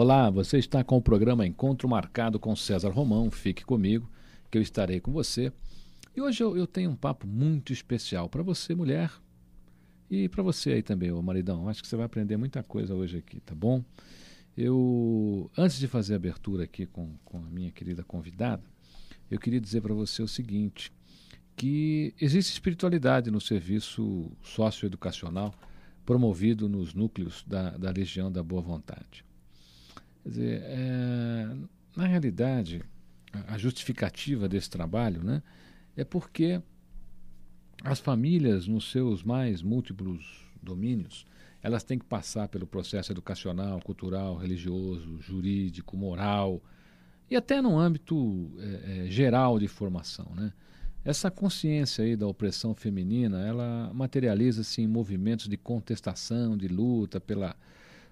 Olá, você está com o programa Encontro Marcado com César Romão. Fique comigo, que eu estarei com você. E hoje eu, eu tenho um papo muito especial para você, mulher, e para você aí também, ô maridão. Acho que você vai aprender muita coisa hoje aqui, tá bom? Eu, antes de fazer a abertura aqui com, com a minha querida convidada, eu queria dizer para você o seguinte: que existe espiritualidade no serviço socioeducacional promovido nos núcleos da, da Legião da Boa Vontade. Quer dizer, é, na realidade, a justificativa desse trabalho né, é porque as famílias, nos seus mais múltiplos domínios, elas têm que passar pelo processo educacional, cultural, religioso, jurídico, moral e até no âmbito é, é, geral de formação, né? Essa consciência aí da opressão feminina, ela materializa-se em movimentos de contestação, de luta pela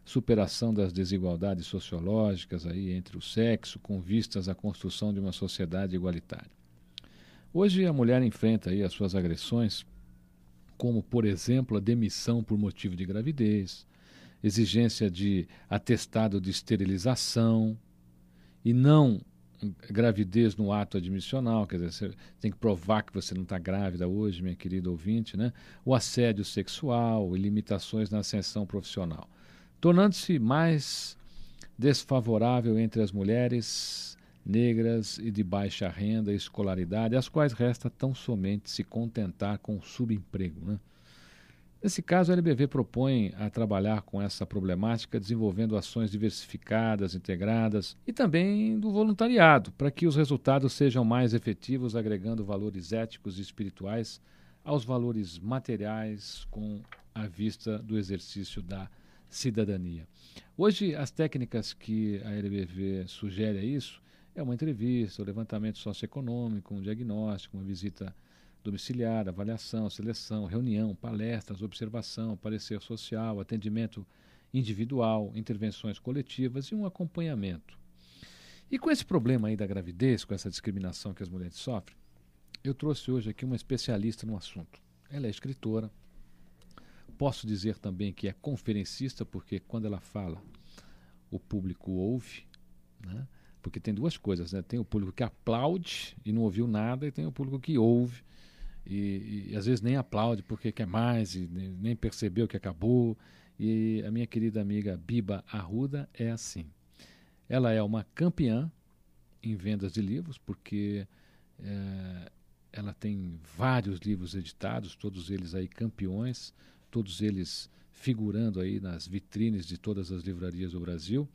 superação das desigualdades sociológicas aí entre o sexo, com vistas à construção de uma sociedade igualitária. Hoje a mulher enfrenta aí as suas agressões, como por exemplo a demissão por motivo de gravidez, exigência de atestado de esterilização e não gravidez no ato admissional, quer dizer, você tem que provar que você não está grávida hoje, minha querida ouvinte, né? O assédio sexual e limitações na ascensão profissional, tornando-se mais desfavorável entre as mulheres negras e de baixa renda e escolaridade, às quais resta tão somente se contentar com o subemprego, né? Nesse caso, a LBV propõe a trabalhar com essa problemática, desenvolvendo ações diversificadas, integradas e também do voluntariado, para que os resultados sejam mais efetivos, agregando valores éticos e espirituais aos valores materiais com a vista do exercício da cidadania. Hoje, as técnicas que a LBV sugere a isso é uma entrevista, o um levantamento socioeconômico, um diagnóstico, uma visita domiciliar, avaliação, seleção, reunião, palestras, observação, parecer social, atendimento individual, intervenções coletivas e um acompanhamento. E com esse problema aí da gravidez, com essa discriminação que as mulheres sofrem, eu trouxe hoje aqui uma especialista no assunto. Ela é escritora. Posso dizer também que é conferencista, porque quando ela fala, o público ouve, né? porque tem duas coisas, né? Tem o público que aplaude e não ouviu nada, e tem o público que ouve e, e, às vezes nem aplaude porque quer mais e nem percebeu que acabou. E a minha querida amiga Biba Arruda é assim. Ela é uma campeã em vendas de livros, porque é, ela tem vários livros editados, todos eles aí campeões, todos eles figurando aí nas vitrines de todas as livrarias do Brasil.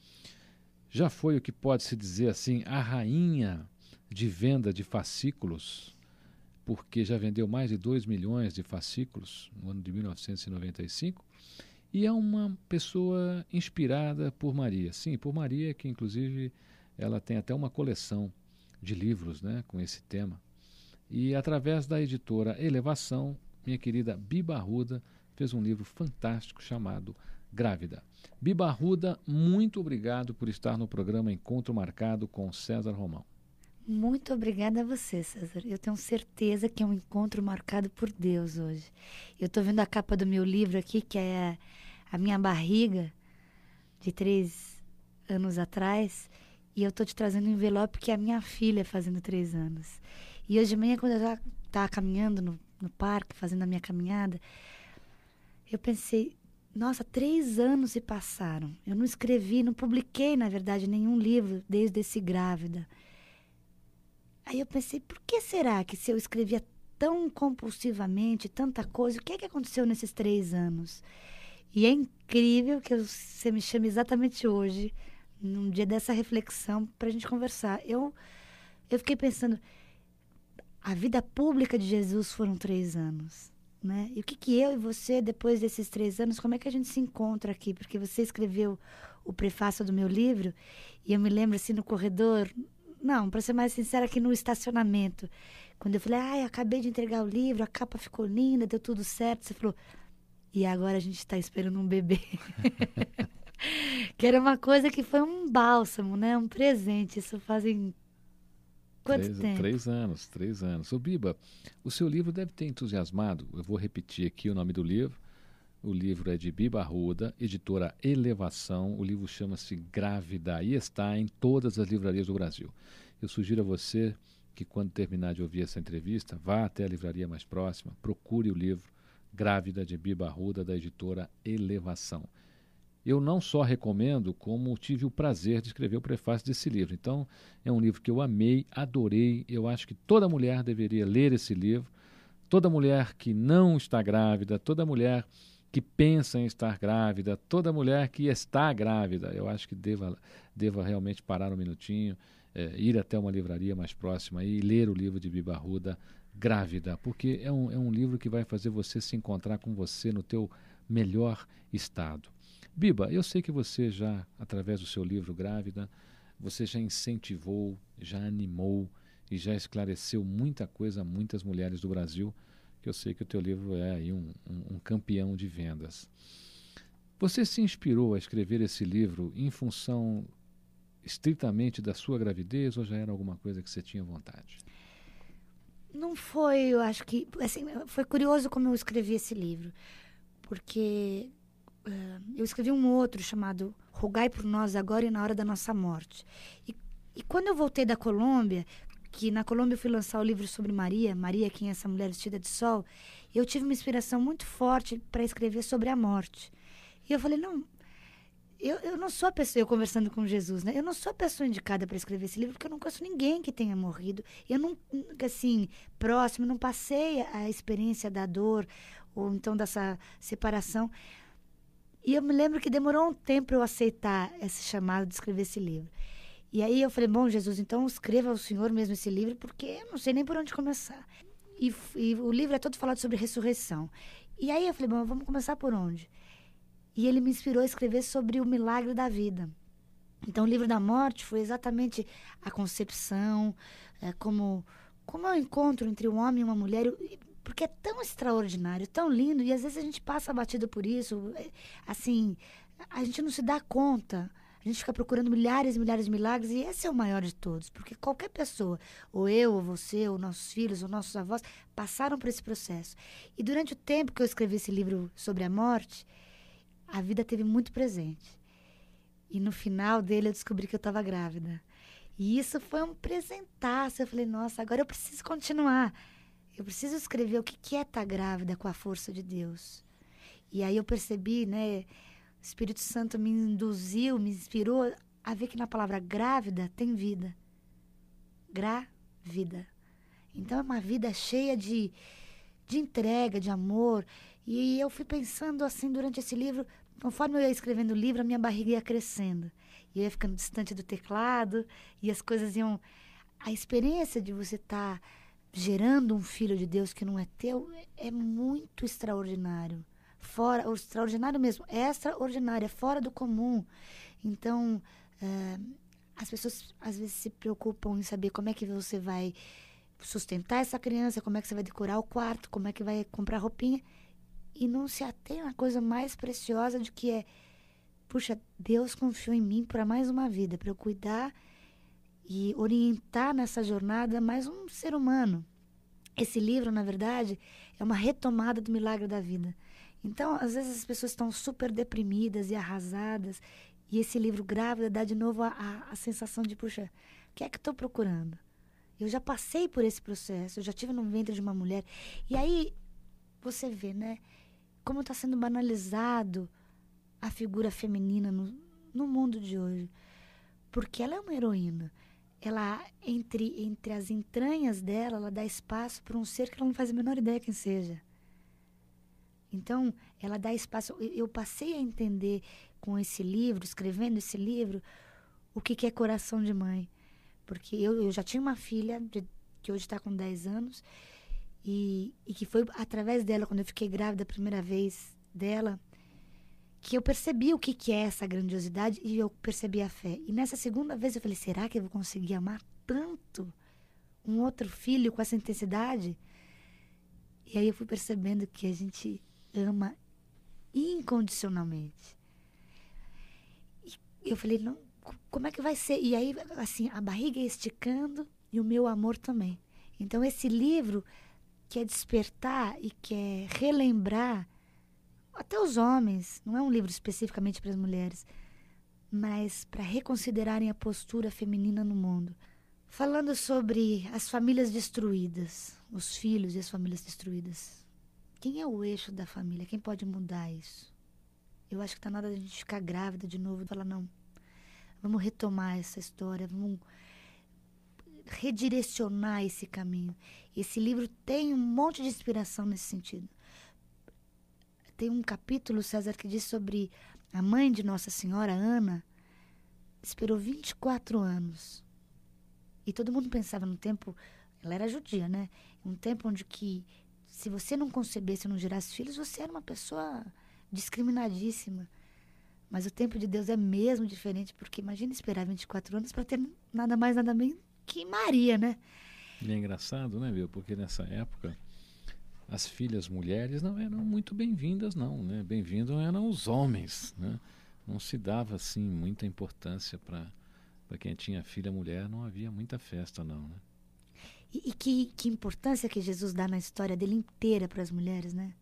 Já foi o que pode se dizer assim, a rainha de venda de fascículos porque já vendeu mais de 2 milhões de fascículos no ano de 1995 e é uma pessoa inspirada por Maria. Sim, por Maria, que inclusive ela tem até uma coleção de livros né, com esse tema. E através da editora Elevação, minha querida Biba Arruda fez um livro fantástico chamado Grávida. Biba Arruda, muito obrigado por estar no programa Encontro Marcado com César Romão. Muito obrigada a você, César. Eu tenho certeza que é um encontro marcado por Deus hoje. Eu estou vendo a capa do meu livro aqui, que é a minha barriga de três anos atrás, e eu estou te trazendo um envelope que é a minha filha fazendo três anos. E hoje de manhã, quando eu estava caminhando no, no parque, fazendo a minha caminhada, eu pensei, nossa, três anos se passaram. Eu não escrevi, não publiquei, na verdade, nenhum livro desde esse grávida. Aí eu pensei, por que será que se eu escrevia tão compulsivamente, tanta coisa, o que é que aconteceu nesses três anos? E é incrível que você me chame exatamente hoje, num dia dessa reflexão, para a gente conversar. Eu, eu fiquei pensando, a vida pública de Jesus foram três anos. Né? E o que, que eu e você, depois desses três anos, como é que a gente se encontra aqui? Porque você escreveu o prefácio do meu livro, e eu me lembro assim no corredor, não, para ser mais sincera, aqui no estacionamento. Quando eu falei, ai, acabei de entregar o livro, a capa ficou linda, deu tudo certo. Você falou, e agora a gente está esperando um bebê. que era uma coisa que foi um bálsamo, né? Um presente. Isso fazem quanto três, tempo? Três anos, três anos. O Biba, o seu livro deve ter entusiasmado. Eu vou repetir aqui o nome do livro. O livro é de Biba Arruda, editora Elevação. O livro chama-se Grávida e está em todas as livrarias do Brasil. Eu sugiro a você que, quando terminar de ouvir essa entrevista, vá até a livraria mais próxima, procure o livro Grávida de Biba Arruda, da editora Elevação. Eu não só recomendo, como tive o prazer de escrever o prefácio desse livro. Então, é um livro que eu amei, adorei. Eu acho que toda mulher deveria ler esse livro. Toda mulher que não está grávida, toda mulher que pensa em estar grávida, toda mulher que está grávida, eu acho que deva, deva realmente parar um minutinho, é, ir até uma livraria mais próxima e ler o livro de Biba Arruda, Grávida, porque é um, é um livro que vai fazer você se encontrar com você no teu melhor estado. Biba, eu sei que você já, através do seu livro Grávida, você já incentivou, já animou e já esclareceu muita coisa a muitas mulheres do Brasil que eu sei que o teu livro é aí um, um, um campeão de vendas. Você se inspirou a escrever esse livro em função estritamente da sua gravidez ou já era alguma coisa que você tinha vontade? Não foi, eu acho que assim, foi curioso como eu escrevi esse livro, porque eu escrevi um outro chamado Rogai por nós agora e na hora da nossa morte. E, e quando eu voltei da Colômbia, que na Colômbia eu fui lançar o livro sobre Maria, Maria, quem é essa mulher vestida de sol, eu tive uma inspiração muito forte para escrever sobre a morte. E eu falei, não, eu, eu não sou a pessoa, eu conversando com Jesus, né? Eu não sou a pessoa indicada para escrever esse livro, porque eu não conheço ninguém que tenha morrido. Eu não, assim, próximo, não passei a experiência da dor, ou então dessa separação. E eu me lembro que demorou um tempo para eu aceitar esse chamado de escrever esse livro. E aí eu falei, bom, Jesus, então escreva ao Senhor mesmo esse livro, porque eu não sei nem por onde começar. E, e o livro é todo falado sobre ressurreição. E aí eu falei, bom, vamos começar por onde? E ele me inspirou a escrever sobre o milagre da vida. Então, o livro da morte foi exatamente a concepção, é, como, como é o encontro entre um homem e uma mulher, porque é tão extraordinário, tão lindo, e às vezes a gente passa batido por isso, é, assim, a gente não se dá conta a gente fica procurando milhares e milhares de milagres e esse é o maior de todos, porque qualquer pessoa, ou eu, ou você, ou nossos filhos, ou nossos avós, passaram por esse processo. E durante o tempo que eu escrevi esse livro sobre a morte, a vida teve muito presente. E no final dele eu descobri que eu estava grávida. E isso foi um presentaço. Eu falei, nossa, agora eu preciso continuar. Eu preciso escrever o que é estar tá grávida com a força de Deus. E aí eu percebi, né? O Espírito Santo me induziu, me inspirou a ver que na palavra grávida tem vida. Grávida. Então é uma vida cheia de, de entrega, de amor. E eu fui pensando assim durante esse livro, conforme eu ia escrevendo o livro, a minha barriga ia crescendo. E eu ia ficando distante do teclado, e as coisas iam. A experiência de você estar tá gerando um filho de Deus que não é teu é muito extraordinário fora, o extraordinário mesmo, extraordinário, é fora do comum. Então, é, as pessoas às vezes se preocupam em saber como é que você vai sustentar essa criança, como é que você vai decorar o quarto, como é que vai comprar roupinha. E não se atém a coisa mais preciosa de que é, puxa, Deus confiou em mim para mais uma vida, para eu cuidar e orientar nessa jornada mais um ser humano. Esse livro, na verdade, é uma retomada do milagre da vida. Então, às vezes as pessoas estão super deprimidas e arrasadas, e esse livro Grávida dá de novo a, a, a sensação de, puxa, o que é que estou procurando? Eu já passei por esse processo, eu já tive no ventre de uma mulher. E aí você vê, né, como está sendo banalizado a figura feminina no, no mundo de hoje. Porque ela é uma heroína. Ela, entre, entre as entranhas dela, ela dá espaço para um ser que ela não faz a menor ideia quem seja. Então, ela dá espaço. Eu passei a entender com esse livro, escrevendo esse livro, o que, que é coração de mãe. Porque eu, eu já tinha uma filha, de, que hoje está com 10 anos, e, e que foi através dela, quando eu fiquei grávida a primeira vez dela, que eu percebi o que, que é essa grandiosidade e eu percebi a fé. E nessa segunda vez eu falei: será que eu vou conseguir amar tanto um outro filho com essa intensidade? E aí eu fui percebendo que a gente ama incondicionalmente. E eu falei, não, como é que vai ser? E aí, assim, a barriga esticando e o meu amor também. Então, esse livro quer despertar e quer relembrar até os homens, não é um livro especificamente para as mulheres, mas para reconsiderarem a postura feminina no mundo. Falando sobre as famílias destruídas, os filhos e as famílias destruídas. Quem é o eixo da família? Quem pode mudar isso? Eu acho que está na hora de a gente ficar grávida de novo e falar: não, vamos retomar essa história, vamos redirecionar esse caminho. Esse livro tem um monte de inspiração nesse sentido. Tem um capítulo, César, que diz sobre a mãe de Nossa Senhora, Ana, esperou 24 anos. E todo mundo pensava no tempo, ela era judia, né? Um tempo onde que se você não concebesse, não gerasse filhos, você era uma pessoa discriminadíssima. Mas o tempo de Deus é mesmo diferente, porque imagina esperar 24 anos para ter nada mais, nada menos que Maria, né? E é engraçado, né, viu? Porque nessa época as filhas mulheres não eram muito bem-vindas, não, né? Bem-vindos eram os homens, né? Não se dava assim muita importância para quem tinha filha mulher, não havia muita festa, não, né? E, e que, que importância que Jesus dá na história dele inteira para as mulheres, né?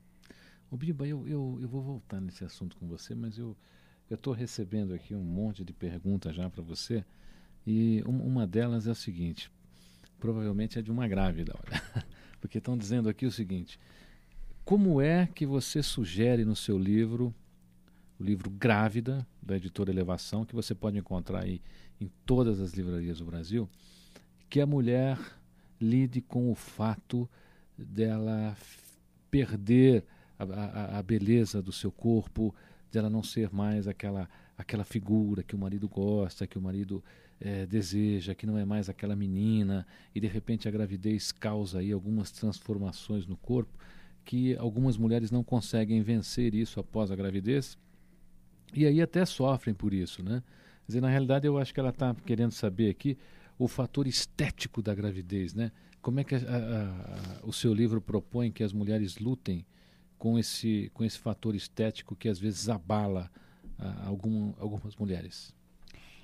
O Biba, eu, eu, eu vou voltar nesse assunto com você, mas eu estou recebendo aqui um monte de perguntas já para você. E um, uma delas é a seguinte: provavelmente é de uma grávida, olha. Porque estão dizendo aqui o seguinte: como é que você sugere no seu livro, o livro Grávida, da editora Elevação, que você pode encontrar aí em todas as livrarias do Brasil, que a mulher lide com o fato dela perder a, a, a beleza do seu corpo, dela não ser mais aquela aquela figura que o marido gosta, que o marido é, deseja, que não é mais aquela menina, e de repente a gravidez causa aí algumas transformações no corpo que algumas mulheres não conseguem vencer isso após a gravidez e aí até sofrem por isso, né? Quer dizer, na realidade eu acho que ela está querendo saber aqui o fator estético da gravidez, né? Como é que a, a, a, o seu livro propõe que as mulheres lutem com esse, com esse fator estético que às vezes abala algum, algumas mulheres?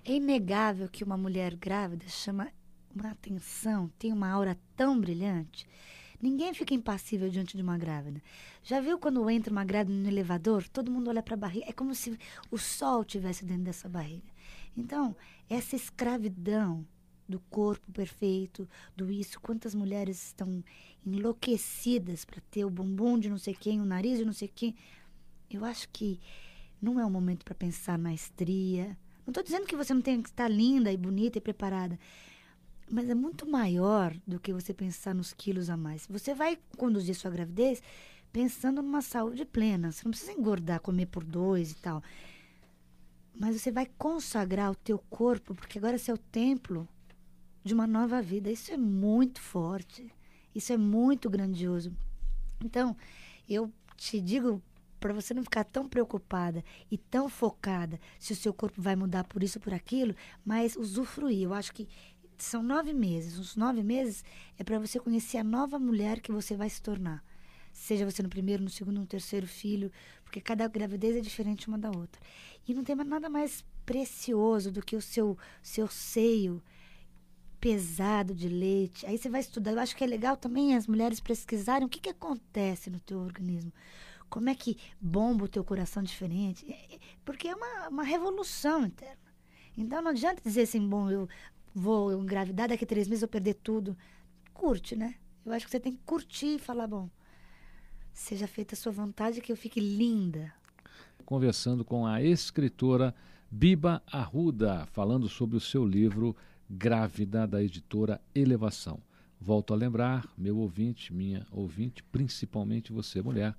É inegável que uma mulher grávida chama uma atenção, tem uma aura tão brilhante. Ninguém fica impassível diante de uma grávida. Já viu quando entra uma grávida no elevador? Todo mundo olha para a barriga. É como se o sol tivesse dentro dessa barriga. Então, essa escravidão do corpo perfeito, do isso, quantas mulheres estão enlouquecidas para ter o bumbum de não sei quem, o nariz de não sei quem. Eu acho que não é o momento para pensar na estria, não estou dizendo que você não tem que estar linda e bonita e preparada, mas é muito maior do que você pensar nos quilos a mais. Você vai conduzir sua gravidez pensando numa saúde plena. Você não precisa engordar, comer por dois e tal. Mas você vai consagrar o teu corpo, porque agora você é o templo de uma nova vida. Isso é muito forte. Isso é muito grandioso. Então, eu te digo para você não ficar tão preocupada e tão focada se o seu corpo vai mudar por isso ou por aquilo, mas usufruir. Eu acho que são nove meses. Os nove meses é para você conhecer a nova mulher que você vai se tornar. Seja você no primeiro, no segundo, no terceiro filho, porque cada gravidez é diferente uma da outra. E não tem nada mais precioso do que o seu, seu seio pesado de leite. Aí você vai estudar. Eu acho que é legal também as mulheres pesquisarem o que, que acontece no teu organismo como é que bomba o teu coração diferente? É, é, porque é uma, uma revolução interna. Então não adianta dizer assim, bom, eu vou engravidar, daqui a três meses eu perder tudo. Curte, né? Eu acho que você tem que curtir e falar, bom, seja feita a sua vontade que eu fique linda. Conversando com a escritora Biba Arruda, falando sobre o seu livro Grávida, da editora Elevação. Volto a lembrar, meu ouvinte, minha ouvinte, principalmente você, mulher,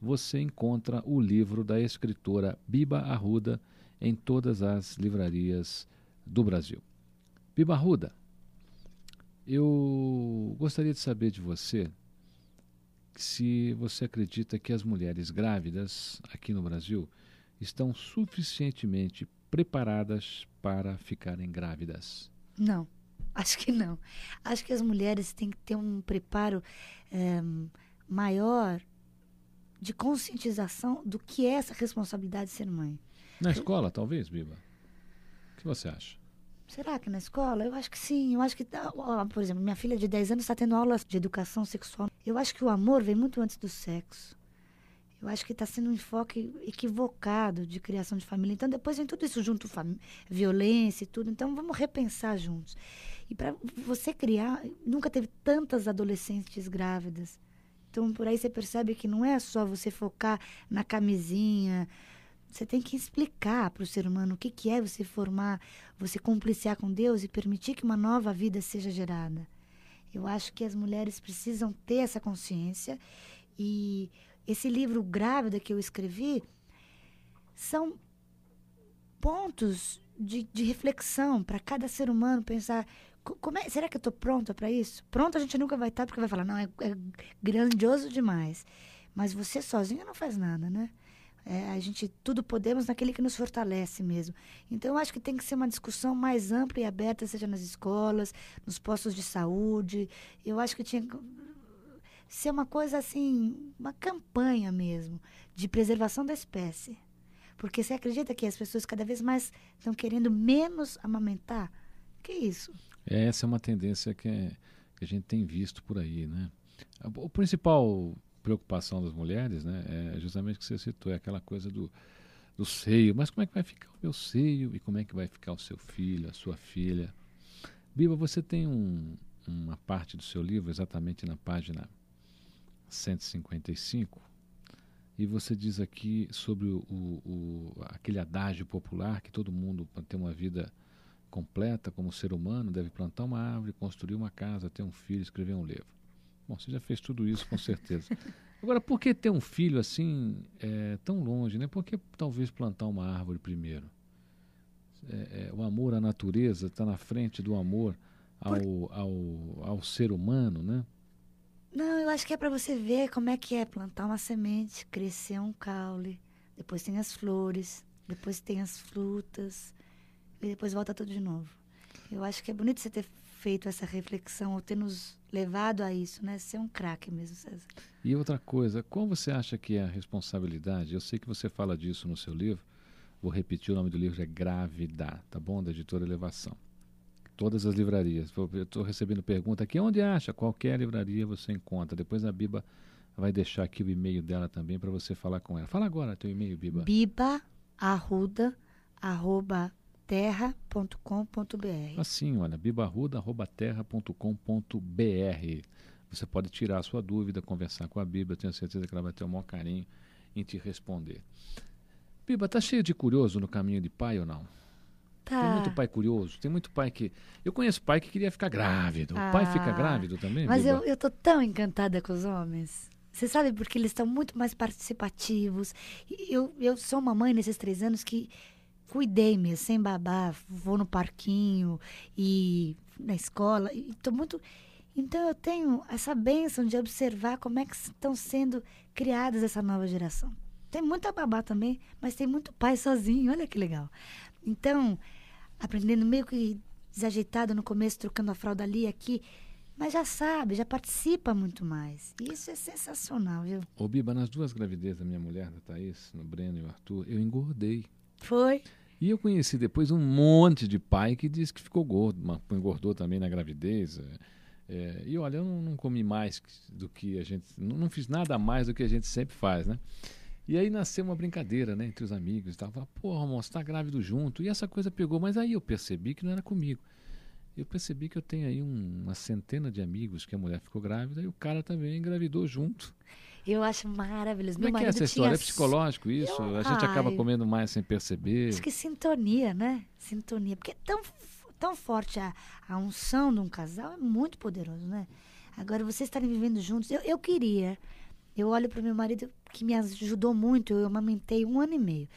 você encontra o livro da escritora Biba Arruda em todas as livrarias do Brasil. Biba Arruda, eu gostaria de saber de você se você acredita que as mulheres grávidas aqui no Brasil estão suficientemente preparadas para ficarem grávidas. Não, acho que não. Acho que as mulheres têm que ter um preparo é, maior de conscientização do que é essa responsabilidade de ser mãe. Na escola, talvez, Biba? O que você acha? Será que na escola? Eu acho que sim. Eu acho que, tá, por exemplo, minha filha de 10 anos está tendo aulas de educação sexual. Eu acho que o amor vem muito antes do sexo. Eu acho que está sendo um enfoque equivocado de criação de família. Então, depois vem tudo isso junto, violência e tudo. Então, vamos repensar juntos. E para você criar, nunca teve tantas adolescentes grávidas. Então, por aí você percebe que não é só você focar na camisinha. Você tem que explicar para o ser humano o que, que é você formar, você compliciar com Deus e permitir que uma nova vida seja gerada. Eu acho que as mulheres precisam ter essa consciência e esse livro Grávida que eu escrevi são pontos de, de reflexão para cada ser humano pensar é, será que eu estou pronta para isso? Pronta a gente nunca vai estar porque vai falar não é, é grandioso demais, mas você sozinha não faz nada, né? É, a gente tudo podemos naquele que nos fortalece mesmo. Então eu acho que tem que ser uma discussão mais ampla e aberta, seja nas escolas, nos postos de saúde. Eu acho que tinha ser uma coisa assim, uma campanha mesmo de preservação da espécie. Porque você acredita que as pessoas cada vez mais estão querendo menos amamentar? Que isso? Essa é uma tendência que, é, que a gente tem visto por aí, né? A, a principal preocupação das mulheres, né, é justamente o que você citou, é aquela coisa do, do seio. Mas como é que vai ficar o meu seio e como é que vai ficar o seu filho, a sua filha? Biba, você tem um, uma parte do seu livro, exatamente na página 155, e você diz aqui sobre o, o, aquele adágio popular que todo mundo, para ter uma vida completa como ser humano, deve plantar uma árvore, construir uma casa, ter um filho, escrever um livro. Bom, você já fez tudo isso com certeza. Agora, por que ter um filho assim é, tão longe? Né? Por que talvez plantar uma árvore primeiro? É, é, o amor à natureza está na frente do amor ao, ao, ao ser humano, né? Não, eu acho que é para você ver como é que é plantar uma semente, crescer um caule, depois tem as flores, depois tem as frutas e depois volta tudo de novo. Eu acho que é bonito você ter feito essa reflexão ou ter nos levado a isso, né? Ser um craque mesmo, César. E outra coisa, qual você acha que é a responsabilidade? Eu sei que você fala disso no seu livro. Vou repetir o nome do livro é Gravidar, tá bom? Da editora Elevação todas as livrarias. Eu estou recebendo pergunta aqui, onde acha? Qualquer livraria você encontra. Depois a Biba vai deixar aqui o e-mail dela também para você falar com ela. Fala agora teu e-mail, Biba. Biba arruda arroba terra.com.br. Assim, olha, bibarruda.terra.com.br. Você pode tirar a sua dúvida, conversar com a Biba, tenho certeza que ela vai ter o maior carinho em te responder. Biba, tá cheio de curioso no caminho de pai ou não? Tá. Tem muito pai curioso, tem muito pai que. Eu conheço pai que queria ficar grávido. Ah, o pai fica ah, grávido também? Mas eu, eu tô tão encantada com os homens. Você sabe, porque eles estão muito mais participativos. Eu, eu sou uma mãe nesses três anos que cuidei mesmo, sem babar, vou no parquinho e na escola. E tô muito. Então eu tenho essa bênção de observar como é que estão sendo criadas essa nova geração. Tem muita babá também, mas tem muito pai sozinho, olha que legal. Então, aprendendo meio que desajeitado no começo, trocando a fralda ali aqui. Mas já sabe, já participa muito mais. Isso é sensacional, viu? Ô, Biba, nas duas gravidezes da minha mulher, da Thaís, no Breno e o Arthur, eu engordei. Foi? E eu conheci depois um monte de pai que disse que ficou gordo, engordou também na gravidez. É, é, e olha, eu não, não, comi mais do que a gente. Não, não, fiz nada mais do que a gente sempre faz, né? E aí nasceu uma brincadeira, né, entre os amigos e tal. Falava, porra, você tá grávido junto. E essa coisa pegou, mas aí eu percebi que não era comigo. Eu percebi que eu tenho aí um, uma centena de amigos que a mulher ficou grávida e o cara também engravidou junto. Eu acho maravilhoso. Como Meu é que é essa história? É psicológico isso? Eu... A gente Ai, acaba comendo mais sem perceber. Acho que sintonia, né? Sintonia. Porque é tão, tão forte a, a unção de um casal, é muito poderoso, né? Agora, vocês estarem vivendo juntos. Eu, eu queria eu olho para o meu marido, que me ajudou muito, eu amamentei um ano e meio.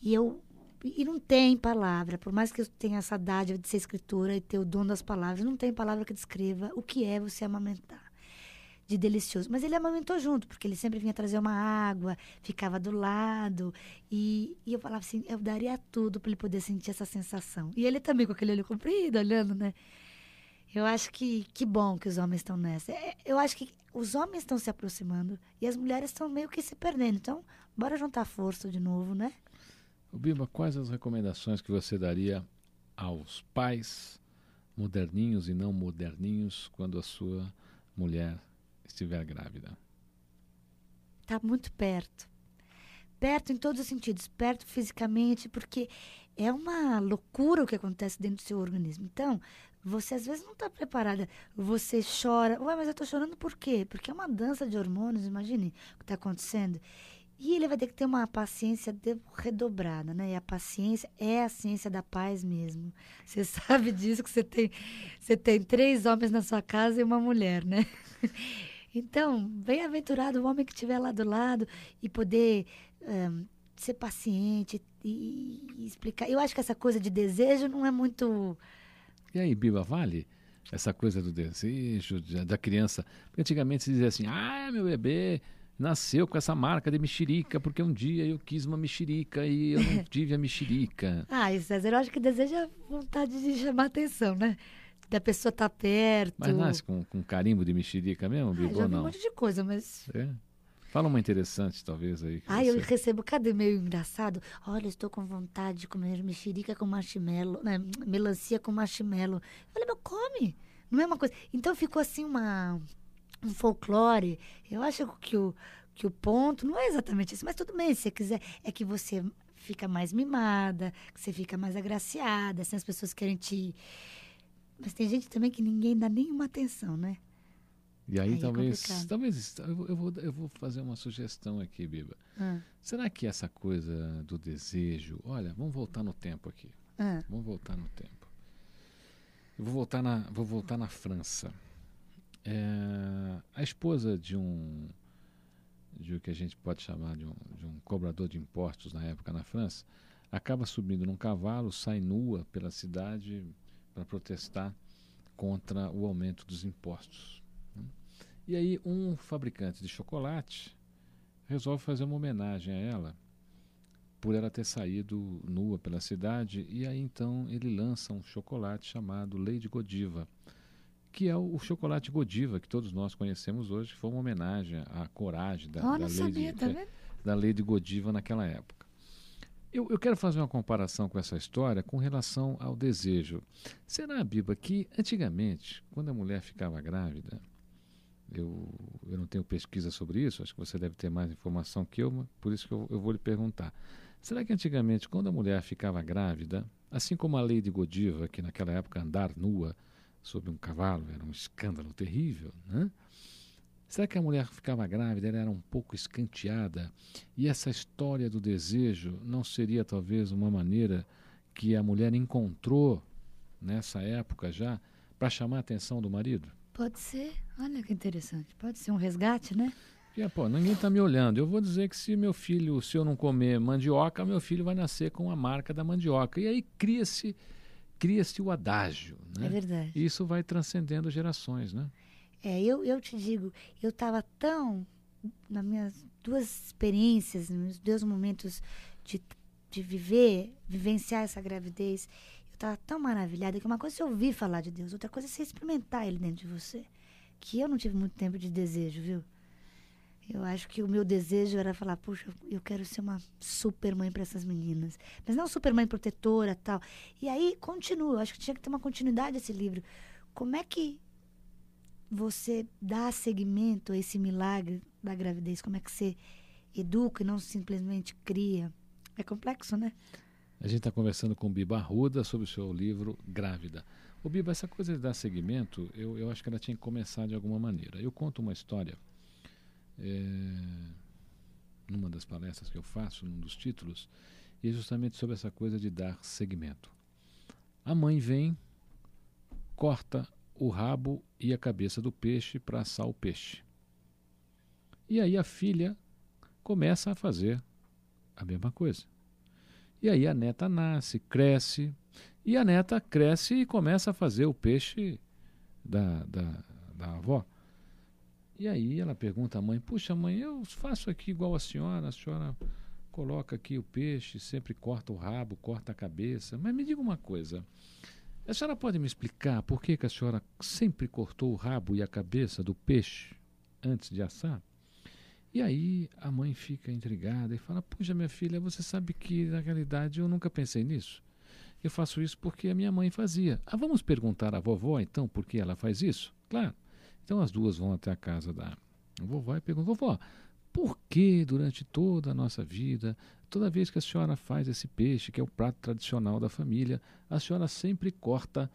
E eu e não tem palavra, por mais que eu tenha essa dádiva de ser escritora e ter o dom das palavras, não tem palavra que descreva o que é você amamentar de delicioso. Mas ele amamentou junto, porque ele sempre vinha trazer uma água, ficava do lado. E, e eu falava assim, eu daria tudo para ele poder sentir essa sensação. E ele também com aquele olho comprido, olhando, né? Eu acho que que bom que os homens estão nessa. É, eu acho que os homens estão se aproximando e as mulheres estão meio que se perdendo. Então, bora juntar força de novo, né? O Biba, quais as recomendações que você daria aos pais moderninhos e não moderninhos quando a sua mulher estiver grávida? Tá muito perto. perto em todos os sentidos, perto fisicamente, porque é uma loucura o que acontece dentro do seu organismo. Então, você às vezes não está preparada. Você chora. Ué, mas eu estou chorando por quê? Porque é uma dança de hormônios, imagine o que está acontecendo. E ele vai ter que ter uma paciência redobrada, né? E a paciência é a ciência da paz mesmo. Você sabe disso que você tem, você tem três homens na sua casa e uma mulher, né? Então, bem-aventurado o homem que estiver lá do lado e poder um, ser paciente e, e, explicar. Eu acho que essa coisa de desejo não é muito. E aí, Biba, vale? Essa coisa do desejo da criança. Porque antigamente se dizia assim: ah, meu bebê nasceu com essa marca de mexerica, porque um dia eu quis uma mexerica e eu não tive a mexerica. ah, e César, eu acho que desejo é vontade de chamar atenção, né? Da pessoa estar tá perto. Mas nasce com, com carimbo de mexerica mesmo, Bibo, ah, ou não? um monte de coisa, mas... É. Fala uma interessante, talvez, aí. Ah, você... eu recebo cada e-mail engraçado. Olha, estou com vontade de comer mexerica com marshmallow, né? melancia com marshmallow. Eu falei, meu, come. Não é uma coisa... Então ficou assim uma um folclore. Eu acho que o, que o ponto não é exatamente isso, mas tudo bem, se você quiser, é que você fica mais mimada, que você fica mais agraciada, assim, as pessoas querem te. Mas tem gente também que ninguém dá nenhuma atenção, né? E aí, aí talvez, é talvez eu, eu, vou, eu vou fazer uma sugestão aqui, Biba. Ah. Será que essa coisa do desejo, olha, vamos voltar no tempo aqui. Ah. Vamos voltar no tempo. Eu vou voltar na, vou voltar na França. É, a esposa de um de o que a gente pode chamar de um, de um cobrador de impostos na época na França, acaba subindo num cavalo, sai nua pela cidade para protestar contra o aumento dos impostos. E aí um fabricante de chocolate resolve fazer uma homenagem a ela por ela ter saído nua pela cidade e aí então ele lança um chocolate chamado Lady Godiva que é o, chocolate Godiva, que todos nós conhecemos hoje, que foi uma homenagem à coragem da, oh, da, Lady, tá é, da Lady Godiva naquela época. Eu, eu, quero fazer uma comparação com essa história com relação ao desejo. Será, Biba, que antigamente, quando a mulher ficava grávida, eu, eu não tenho pesquisa sobre isso, acho que você deve ter mais informação que eu, por isso que eu, eu vou lhe perguntar. Será que antigamente, quando a mulher ficava grávida, assim como a lei de Godiva, que naquela época andar nua sobre um cavalo, era um escândalo terrível, né? Será que a mulher ficava grávida, ela era um pouco escanteada? E essa história do desejo não seria talvez uma maneira que a mulher encontrou nessa época já para chamar a atenção do marido? Pode ser. Olha que interessante. Pode ser um resgate, né? Porque, pô, ninguém está me olhando. Eu vou dizer que se meu filho, se eu não comer mandioca, meu filho vai nascer com a marca da mandioca. E aí cria-se cria-se o adágio. Né? É verdade. E isso vai transcendendo gerações, né? É, eu, eu te digo, eu estava tão, nas minhas duas experiências, nos dois momentos de, de viver, vivenciar essa gravidez, eu estava tão maravilhada que uma coisa é ouvir falar de Deus, outra coisa é você experimentar ele dentro de você. Que eu não tive muito tempo de desejo, viu? Eu acho que o meu desejo era falar, puxa, eu quero ser uma super mãe para essas meninas. Mas não super mãe protetora tal. E aí continua, eu acho que tinha que ter uma continuidade esse livro. Como é que você dá seguimento a esse milagre da gravidez? Como é que você educa e não simplesmente cria? É complexo, né? A gente está conversando com o Biba Arruda sobre o seu livro Grávida. O Biba, essa coisa de dar seguimento, eu, eu acho que ela tinha que começar de alguma maneira. Eu conto uma história é, numa das palestras que eu faço, num dos títulos, e é justamente sobre essa coisa de dar seguimento. A mãe vem, corta o rabo e a cabeça do peixe para assar o peixe. E aí a filha começa a fazer a mesma coisa. E aí a neta nasce, cresce, e a neta cresce e começa a fazer o peixe da, da, da avó. E aí ela pergunta à mãe: Puxa, mãe, eu faço aqui igual a senhora, a senhora coloca aqui o peixe, sempre corta o rabo, corta a cabeça. Mas me diga uma coisa: a senhora pode me explicar por que, que a senhora sempre cortou o rabo e a cabeça do peixe antes de assar? E aí a mãe fica intrigada e fala: Puxa, minha filha, você sabe que na realidade eu nunca pensei nisso. Eu faço isso porque a minha mãe fazia. Ah, vamos perguntar à vovó então por que ela faz isso? Claro. Então as duas vão até a casa da vovó e perguntam: vovó, por que durante toda a nossa vida, toda vez que a senhora faz esse peixe, que é o prato tradicional da família, a senhora sempre corta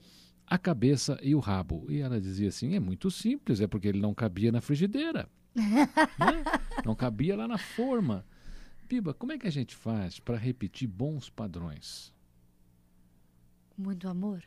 a cabeça e o rabo? E ela dizia assim: é muito simples, é porque ele não cabia na frigideira. né? Não cabia lá na forma. Biba, como é que a gente faz para repetir bons padrões? Muito amor.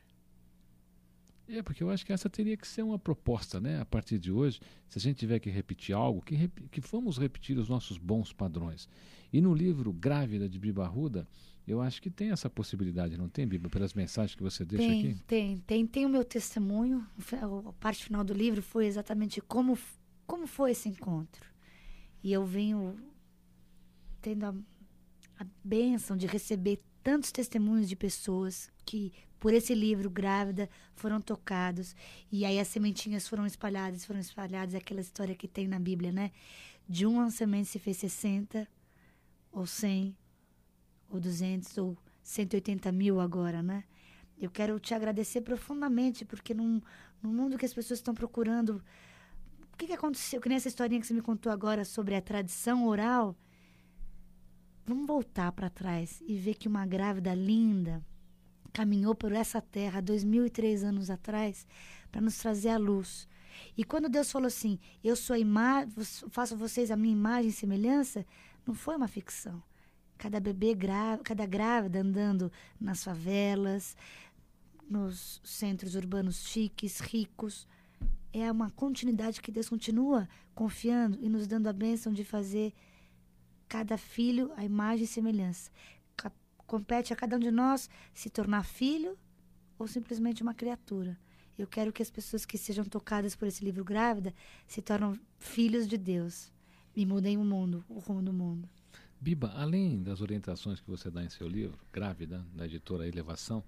É, porque eu acho que essa teria que ser uma proposta, né? A partir de hoje, se a gente tiver que repetir algo, que, rep que vamos repetir os nossos bons padrões. E no livro Grávida de Biba Arruda, eu acho que tem essa possibilidade, não tem, Biba? Pelas mensagens que você deixa tem, aqui? Tem, tem. Tem o meu testemunho. A parte final do livro foi exatamente como, como foi esse encontro. E eu venho tendo a, a bênção de receber tantos testemunhos de pessoas que por esse livro grávida foram tocados e aí as sementinhas foram espalhadas, foram espalhadas aquela história que tem na Bíblia, né? De uma semente se fez 60 ou 100 ou 200 ou 180 mil agora, né? Eu quero te agradecer profundamente porque num, num mundo que as pessoas estão procurando o que, que aconteceu? Que nessa historinha que você me contou agora sobre a tradição oral, vamos voltar para trás e ver que uma grávida linda caminhou por essa terra dois mil e três anos atrás para nos trazer a luz. E quando Deus falou assim, eu sou a imagem, faço vocês a minha imagem e semelhança, não foi uma ficção. Cada bebê grávida, cada grávida andando nas favelas, nos centros urbanos chiques, ricos, é uma continuidade que Deus continua confiando e nos dando a bênção de fazer cada filho a imagem e semelhança. Compete a cada um de nós se tornar filho ou simplesmente uma criatura. Eu quero que as pessoas que sejam tocadas por esse livro grávida se tornem filhos de Deus e mudem o mundo, o rumo do mundo. Biba, além das orientações que você dá em seu livro, Grávida, da editora Elevação,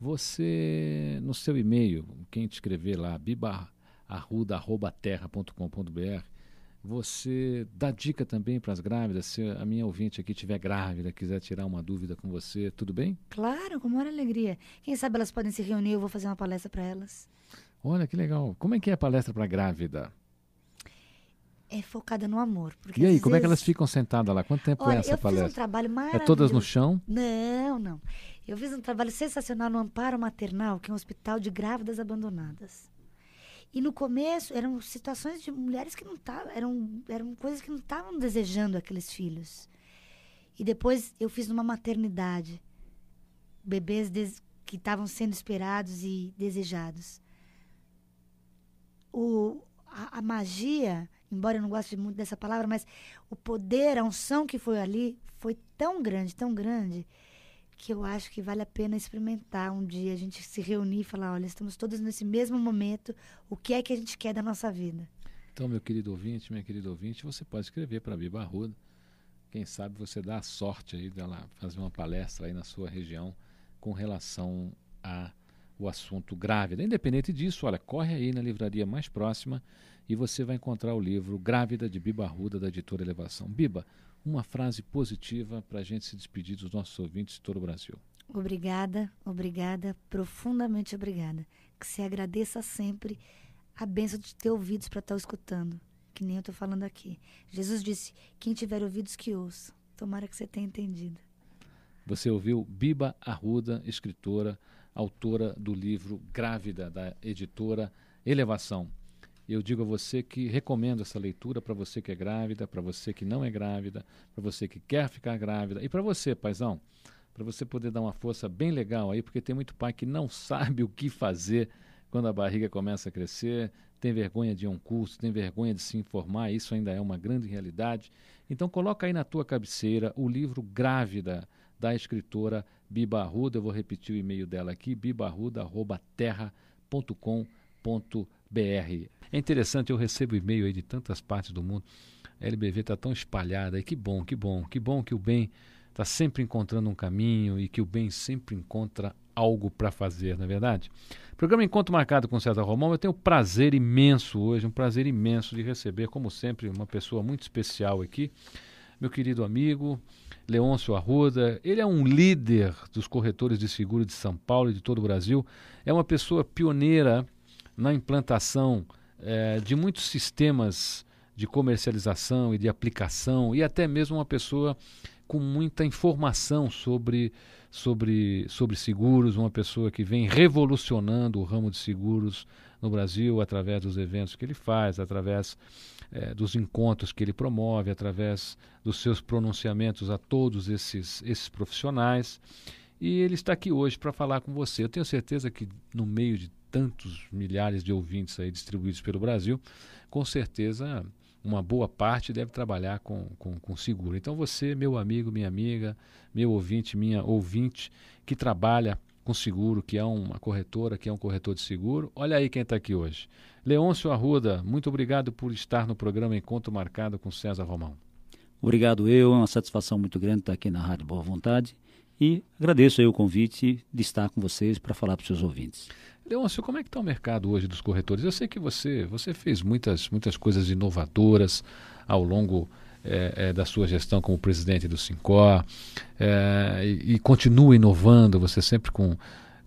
você, no seu e-mail, quem te escrever lá, bibarruda.terra.com.br, você dá dica também para as grávidas, se a minha ouvinte aqui estiver grávida, quiser tirar uma dúvida com você, tudo bem? Claro, com maior alegria. Quem sabe elas podem se reunir, eu vou fazer uma palestra para elas. Olha que legal. Como é que é a palestra para grávida? É focada no amor. e aí, como vezes... é que elas ficam sentadas lá? Quanto tempo Olha, é essa eu palestra? Fiz um trabalho maravilhoso. É todas no chão? Não, não. Eu fiz um trabalho sensacional no Amparo Maternal, que é um hospital de grávidas abandonadas. E no começo eram situações de mulheres que não estavam, eram, eram coisas que não estavam desejando aqueles filhos. E depois eu fiz numa maternidade, bebês que estavam sendo esperados e desejados. O, a, a, magia, embora eu não goste muito dessa palavra, mas o poder, a unção que foi ali foi tão grande, tão grande, que eu acho que vale a pena experimentar um dia, a gente se reunir e falar, olha, estamos todos nesse mesmo momento, o que é que a gente quer da nossa vida? Então, meu querido ouvinte, minha querida ouvinte, você pode escrever para a Biba Arruda. Quem sabe você dá a sorte aí dela fazer uma palestra aí na sua região com relação a o assunto grávida. Independente disso, olha, corre aí na livraria mais próxima e você vai encontrar o livro Grávida de Biba Arruda, da editora Elevação. Biba, uma frase positiva para a gente se despedir dos nossos ouvintes de todo o Brasil. Obrigada, obrigada, profundamente obrigada. Que se agradeça sempre a benção de ter ouvidos para estar tá escutando, que nem eu estou falando aqui. Jesus disse: quem tiver ouvidos que ouça. Tomara que você tenha entendido. Você ouviu Biba Arruda, escritora, autora do livro Grávida, da editora Elevação. Eu digo a você que recomendo essa leitura para você que é grávida, para você que não é grávida, para você que quer ficar grávida e para você, paizão, para você poder dar uma força bem legal aí, porque tem muito pai que não sabe o que fazer quando a barriga começa a crescer, tem vergonha de um curso, tem vergonha de se informar, isso ainda é uma grande realidade. Então coloca aí na tua cabeceira o livro Grávida da escritora Biba Arruda, eu vou repetir o e-mail dela aqui, bibarruda@terra.com.br É interessante, eu recebo e-mail aí de tantas partes do mundo. A LBV está tão espalhada e que bom, que bom, que bom que o bem está sempre encontrando um caminho e que o bem sempre encontra algo para fazer, não é verdade? Programa Encontro Marcado com César Romão, eu tenho um prazer imenso hoje, um prazer imenso de receber, como sempre, uma pessoa muito especial aqui, meu querido amigo Leôncio Arruda. Ele é um líder dos corretores de seguro de São Paulo e de todo o Brasil. É uma pessoa pioneira na implantação eh, de muitos sistemas de comercialização e de aplicação, e até mesmo uma pessoa com muita informação sobre, sobre, sobre seguros, uma pessoa que vem revolucionando o ramo de seguros no Brasil através dos eventos que ele faz, através é, dos encontros que ele promove, através dos seus pronunciamentos a todos esses, esses profissionais. E ele está aqui hoje para falar com você. Eu tenho certeza que no meio de tantos milhares de ouvintes aí distribuídos pelo Brasil, com certeza uma boa parte deve trabalhar com, com, com, seguro. Então você, meu amigo, minha amiga, meu ouvinte, minha ouvinte, que trabalha com seguro, que é uma corretora, que é um corretor de seguro, olha aí quem está aqui hoje. Leôncio Arruda, muito obrigado por estar no programa Encontro Marcado com César Romão. Obrigado eu, é uma satisfação muito grande estar aqui na Rádio Boa Vontade e agradeço aí o convite de estar com vocês para falar para os seus ouvintes. Leôncio, como é que está o mercado hoje dos corretores? Eu sei que você, você fez muitas, muitas coisas inovadoras ao longo é, é, da sua gestão como presidente do Sincor é, e, e, continua inovando, você sempre com,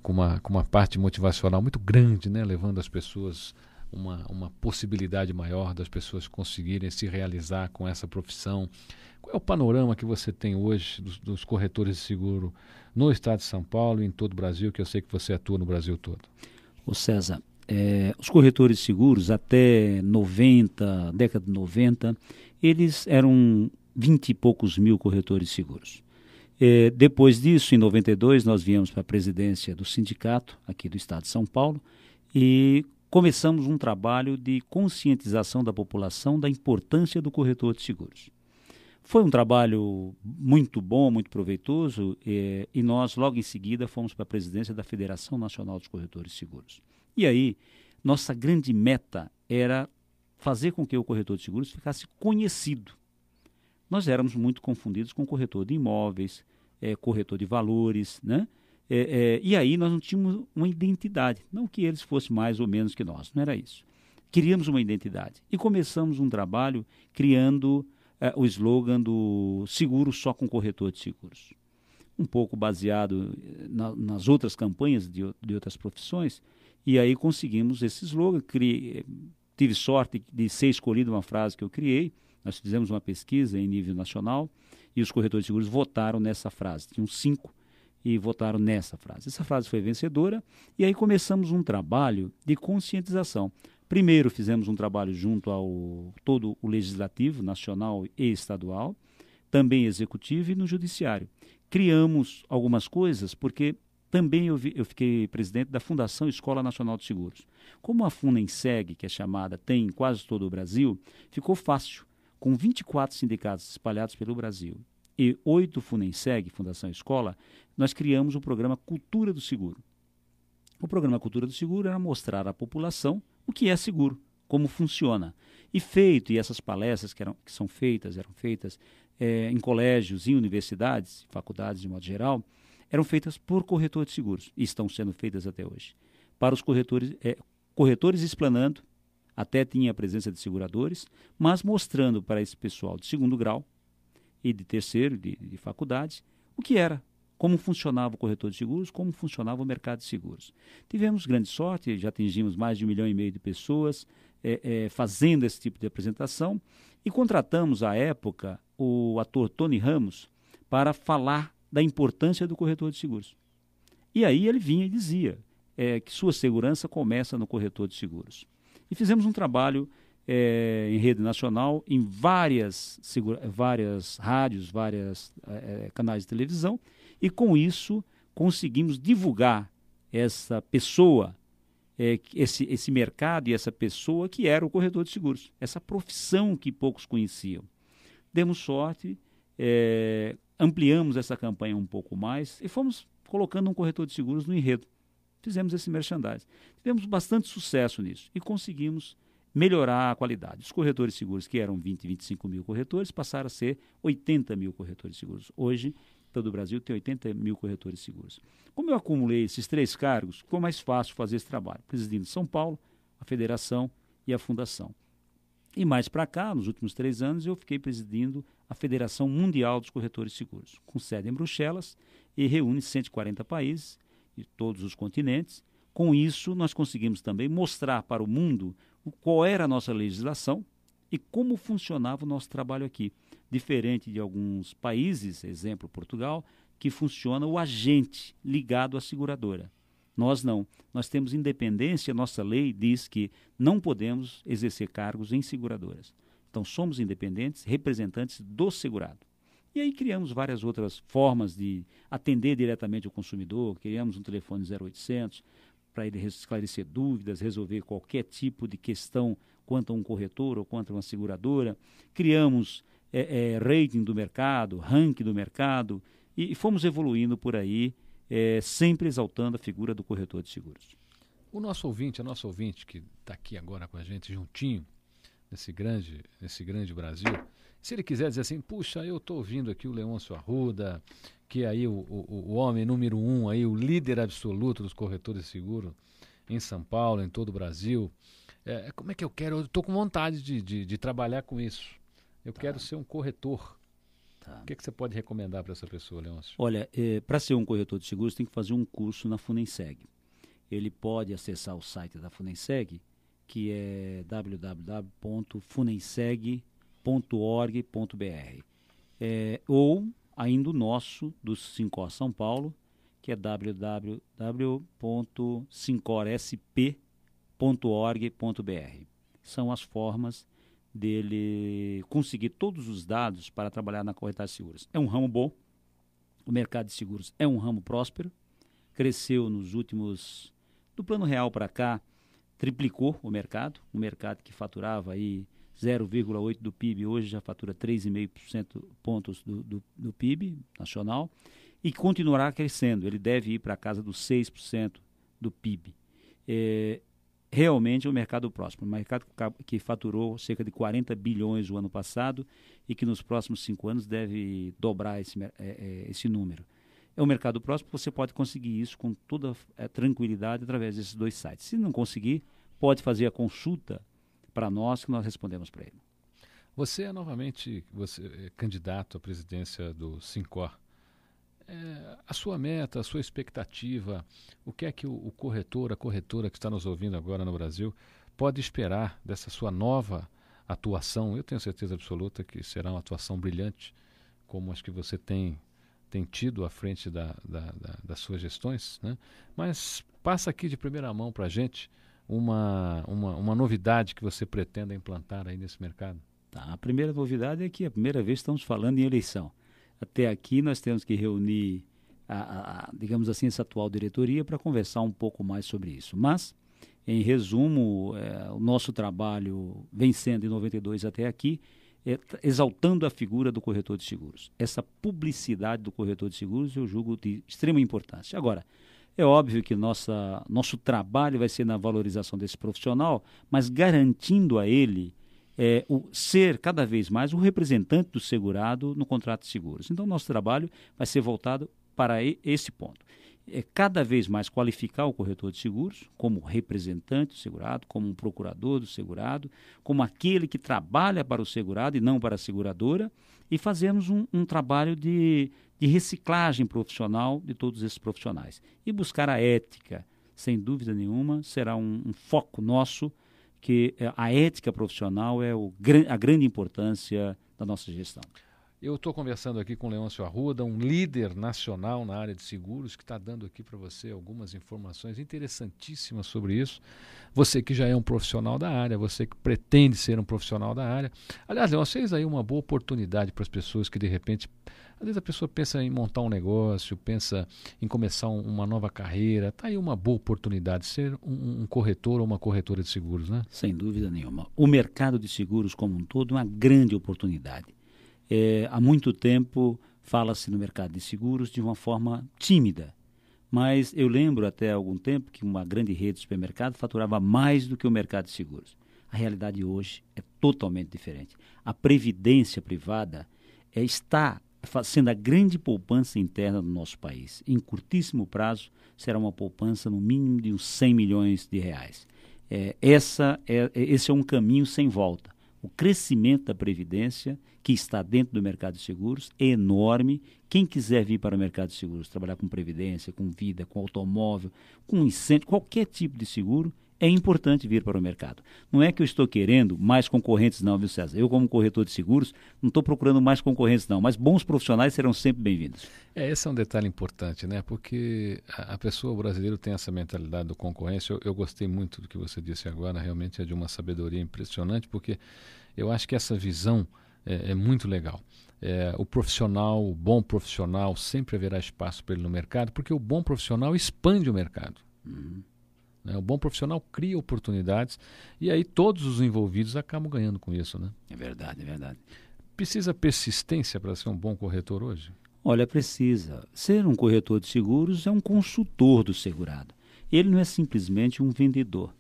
com, uma, com uma parte motivacional muito grande, né, levando as pessoas uma, uma possibilidade maior das pessoas conseguirem se realizar com essa profissão. Qual é o panorama que você tem hoje dos, dos corretores de seguro no estado de São Paulo e em todo o Brasil, que eu sei que você atua no Brasil todo? O César, é, os corretores de seguros até 90, década de 90, eles eram 20 e poucos mil corretores de seguros. É, depois disso, em 92, nós viemos para a presidência do sindicato aqui do estado de São Paulo e começamos um trabalho de conscientização da população da importância do corretor de seguros. Foi um trabalho muito bom, muito proveitoso, eh, e nós, logo em seguida, fomos para a presidência da Federação Nacional dos Corretores de Seguros. E aí, nossa grande meta era fazer com que o corretor de seguros ficasse conhecido. Nós éramos muito confundidos com corretor de imóveis, eh, corretor de valores, né? Eh, e aí nós não tínhamos uma identidade. Não que eles fossem mais ou menos que nós, não era isso. Queríamos uma identidade. E começamos um trabalho criando é, o slogan do seguro só com corretor de seguros. Um pouco baseado eh, na, nas outras campanhas de, de, outras profissões, e aí conseguimos esse slogan. Criei, tive sorte de ser escolhido uma frase que eu criei. Nós fizemos uma pesquisa em nível nacional e os corretores de seguros votaram nessa frase. Tinham cinco e votaram nessa frase. Essa frase foi vencedora e aí começamos um trabalho de conscientização. Primeiro, fizemos um trabalho junto ao todo o legislativo, nacional e estadual, também executivo e no judiciário. Criamos algumas coisas porque também eu, vi, eu, fiquei presidente da Fundação Escola Nacional de Seguros. Como a FUNENSEG, que é chamada, tem em quase todo o Brasil, ficou fácil. Com 24 sindicatos espalhados pelo Brasil e oito FUNENSEG, Fundação Escola, nós criamos o programa Cultura do Seguro. O programa Cultura do Seguro era mostrar à população o que é seguro, como funciona. E feito, e essas palestras que, eram, que são feitas, eram feitas é, em colégios e universidades, faculdades de modo geral, eram feitas por corretores de seguros, e estão sendo feitas até hoje. Para os corretores, é, corretores explanando, até tinha a presença de seguradores, mas mostrando para esse pessoal de segundo grau e de terceiro, de, de faculdade, o que era como funcionava o corretor de seguros, como funcionava o mercado de seguros. Tivemos grande sorte, já atingimos mais de um milhão e meio de pessoas é, é, fazendo esse tipo de apresentação e contratamos à época o ator Tony Ramos para falar da importância do corretor de seguros. E aí ele vinha e dizia é, que sua segurança começa no corretor de seguros. E fizemos um trabalho é, em rede nacional, em várias, várias rádios, vários é, canais de televisão, e com isso conseguimos divulgar essa pessoa, é, esse, esse mercado e essa pessoa que era o corretor de seguros, essa profissão que poucos conheciam. Demos sorte, ampliamos essa campanha um pouco mais e fomos colocando um corretor de seguros no enredo. Fizemos esse merchandising. Tivemos bastante sucesso nisso e conseguimos melhorar a qualidade. Os corretores seguros, que eram 20, 25 mil corretores, passaram a ser 80 mil corretores seguros. Hoje, todo o Brasil tem 80 mil corretores seguros. Como eu acumulei esses três cargos, ficou mais fácil fazer esse trabalho, presidindo São Paulo, a Federação e a Fundação. E mais para cá, nos últimos três anos, eu fiquei presidindo a Federação Mundial dos Corretores Seguros, com sede em Bruxelas e reúne 140 países de todos os continentes. Com isso, nós conseguimos também mostrar para o mundo qual era a nossa legislação e como funcionava o nosso trabalho aqui. Diferente de alguns países, exemplo Portugal, que funciona o agente ligado à seguradora. Nós não. Nós temos independência, nossa lei diz que não podemos exercer cargos em seguradoras. Então somos independentes, representantes do segurado. E aí criamos várias outras formas de atender diretamente o consumidor, criamos um telefone 0800 para ele esclarecer dúvidas, resolver qualquer tipo de questão quanto a um corretor ou quanto a uma seguradora. Criamos é, é, rating do mercado, ranking do mercado e, e fomos evoluindo por aí, é, sempre exaltando a figura do corretor de seguros. O nosso ouvinte, a nossa ouvinte que está aqui agora com a gente juntinho, nesse grande, nesse grande Brasil, se ele quiser dizer assim, puxa, eu estou ouvindo aqui o Leôncio Arruda, que é aí o, o, o, homem número um, aí, o líder absoluto dos corretores de seguro em São Paulo, em todo o Brasil. É, como é que eu quero? Eu estou com vontade de, de, de, trabalhar com isso. Eu tá. quero ser um corretor. Tá. O que, é que você pode recomendar para essa pessoa, Leôncio? Olha, é, para ser um corretor de seguros, tem que fazer um curso na Funenseg. Ele pode acessar o site da Funenseg, que é www.funenseg.org.br. É, ou ainda o nosso, do Sincor São Paulo, que é www.sincorsp.org.br. São as formas dele conseguir todos os dados para trabalhar na corretagem de seguros. É um ramo bom, o mercado de seguros é um ramo próspero, cresceu nos últimos, do plano real para cá, triplicou o mercado, um mercado que faturava aí 0,8% do PIB, hoje já fatura 3,5% pontos do, do, do, PIB nacional e continuará crescendo. Ele deve ir para a casa dos 6% do PIB. É, realmente é um mercado próximo, um mercado que faturou cerca de 40 bilhões o ano passado e que nos próximos cinco anos deve dobrar esse, é, é, esse número. É um mercado próximo, você pode conseguir isso com toda é, tranquilidade através desses dois sites. Se não conseguir, pode fazer a consulta para nós que nós respondemos para ele. Você é novamente você é candidato à presidência do Sincor. É, a sua meta, a sua expectativa, o que é que o, o corretor, a corretora que está nos ouvindo agora no Brasil pode esperar dessa sua nova atuação? Eu tenho certeza absoluta que será uma atuação brilhante, como acho que você tem tem tido à frente da, da, da, das suas gestões, né? mas passa aqui de primeira mão para a gente uma, uma, uma novidade que você pretenda implantar aí nesse mercado? Tá, a primeira novidade é que a primeira vez estamos falando em eleição. Até aqui nós temos que reunir, a, a, digamos assim, essa atual diretoria para conversar um pouco mais sobre isso. Mas, em resumo, é, o nosso trabalho vem sendo em 92 até aqui, é, exaltando a figura do corretor de seguros. Essa publicidade do corretor de seguros eu julgo de extrema importância. Agora, é óbvio que nossa, nosso trabalho vai ser na valorização desse profissional, mas garantindo a ele é, o, ser cada vez mais o representante do segurado no contrato de seguros. Então, nosso trabalho vai ser voltado para esse ponto. É cada vez mais qualificar o corretor de seguros como representante do segurado, como um procurador do segurado, como aquele que trabalha para o segurado e não para a seguradora, e fazemos um, um trabalho de de reciclagem profissional de todos esses profissionais. E buscar a ética, sem dúvida nenhuma, será um, um foco nosso, que é, a ética profissional é o, a grande importância da nossa gestão. Eu estou conversando aqui com Leôncio Arruda, um líder nacional na área de seguros, que está dando aqui para você algumas informações interessantíssimas sobre isso. Você que já é um profissional da área, você que pretende ser um profissional da área. Aliás, Leôncio, fez aí uma boa oportunidade para as pessoas que de repente. Às vezes a pessoa pensa em montar um negócio, pensa em começar um, uma nova carreira. Está aí uma boa oportunidade de ser um, um corretor ou uma corretora de seguros, né? Sem dúvida nenhuma. O mercado de seguros como um todo é uma grande oportunidade é, há muito tempo fala-se no mercado de seguros de uma forma tímida. Mas eu lembro até algum tempo que uma grande rede de supermercado faturava mais do que o mercado de seguros. A realidade hoje é totalmente diferente. A previdência privada é, está sendo a grande poupança interna do nosso país. Em curtíssimo prazo, será uma poupança no mínimo de uns 100 milhões de reais. É, essa é, esse é um caminho sem volta. O crescimento da previdência que está dentro do mercado de seguros é enorme. Quem quiser vir para o mercado de seguros, trabalhar com previdência, com vida, com automóvel, com incêndio, qualquer tipo de seguro, é importante vir para o mercado. Não é que eu estou querendo mais concorrentes, não, viu, César? Eu, como corretor de seguros, não estou procurando mais concorrentes, não, mas bons profissionais serão sempre bem-vindos. É, esse é um detalhe importante, né? Porque a, a pessoa brasileira tem essa mentalidade do concorrência. Eu, eu gostei muito do que você disse agora, realmente é de uma sabedoria impressionante, porque eu acho que essa visão é, é muito legal. É, o profissional, o bom profissional, sempre haverá espaço para ele no mercado, porque o bom profissional expande o mercado. Uhum. Né? O bom profissional cria oportunidades e aí todos os envolvidos acabam ganhando com isso. Né? É verdade, é verdade. Precisa persistência para ser um bom corretor hoje? Olha, precisa. Ser um corretor de seguros é um consultor do segurado. Ele não é simplesmente um vendedor,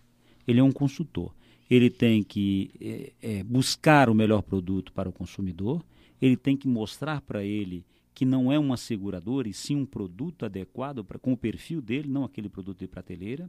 ele é um consultor. Ele tem que é, é, buscar o melhor produto para o consumidor, ele tem que mostrar para ele que não é uma seguradora e sim um produto adequado pra, com o perfil dele, não aquele produto de prateleira.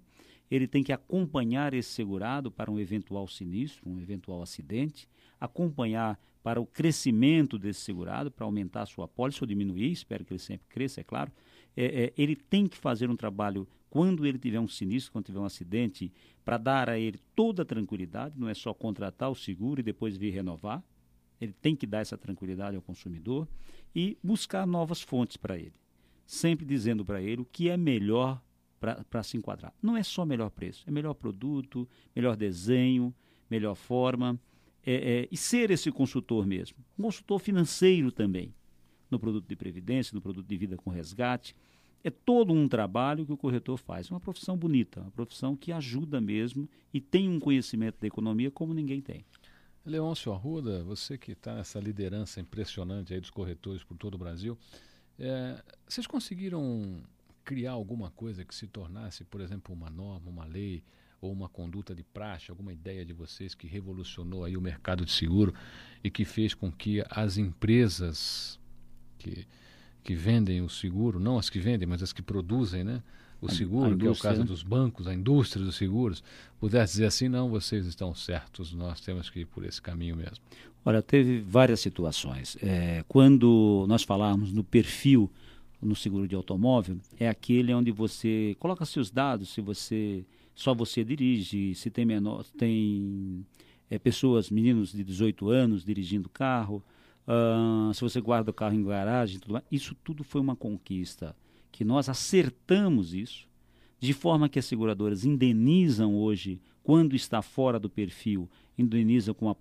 Ele tem que acompanhar esse segurado para um eventual sinistro, um eventual acidente, acompanhar para o crescimento desse segurado, para aumentar a sua pólice ou diminuir, espero que ele sempre cresça, é claro. É, é, ele tem que fazer um trabalho quando ele tiver um sinistro, quando tiver um acidente, para dar a ele toda a tranquilidade, não é só contratar o seguro e depois vir renovar. Ele tem que dar essa tranquilidade ao consumidor e buscar novas fontes para ele, sempre dizendo para ele o que é melhor para se enquadrar. Não é só melhor preço, é melhor produto, melhor desenho, melhor forma. É, é, e ser esse consultor mesmo. Consultor financeiro também, no produto de previdência, no produto de vida com resgate. É todo um trabalho que o corretor faz. É uma profissão bonita, uma profissão que ajuda mesmo e tem um conhecimento da economia como ninguém tem. Leôncio Arruda, você que está nessa liderança impressionante aí dos corretores por todo o Brasil, é, vocês conseguiram criar alguma coisa que se tornasse, por exemplo, uma norma, uma lei ou uma conduta de praxe, alguma ideia de vocês que revolucionou aí o mercado de seguro e que fez com que as empresas que, que vendem o seguro, não as que vendem, mas as que produzem, né? O seguro, que é o caso né? dos bancos, a indústria dos seguros, pudesse dizer assim, não, vocês estão certos, nós temos que ir por esse caminho mesmo. Olha, teve várias situações. É, quando nós falávamos no perfil no seguro de automóvel é aquele onde você coloca seus dados, se você só você dirige, se tem menor, tem é, pessoas, meninos de 18 anos dirigindo carro, uh, se você guarda o carro em garagem, tudo. Isso tudo foi uma conquista que nós acertamos isso, de forma que as seguradoras indenizam hoje quando está fora do perfil, indenizam com a,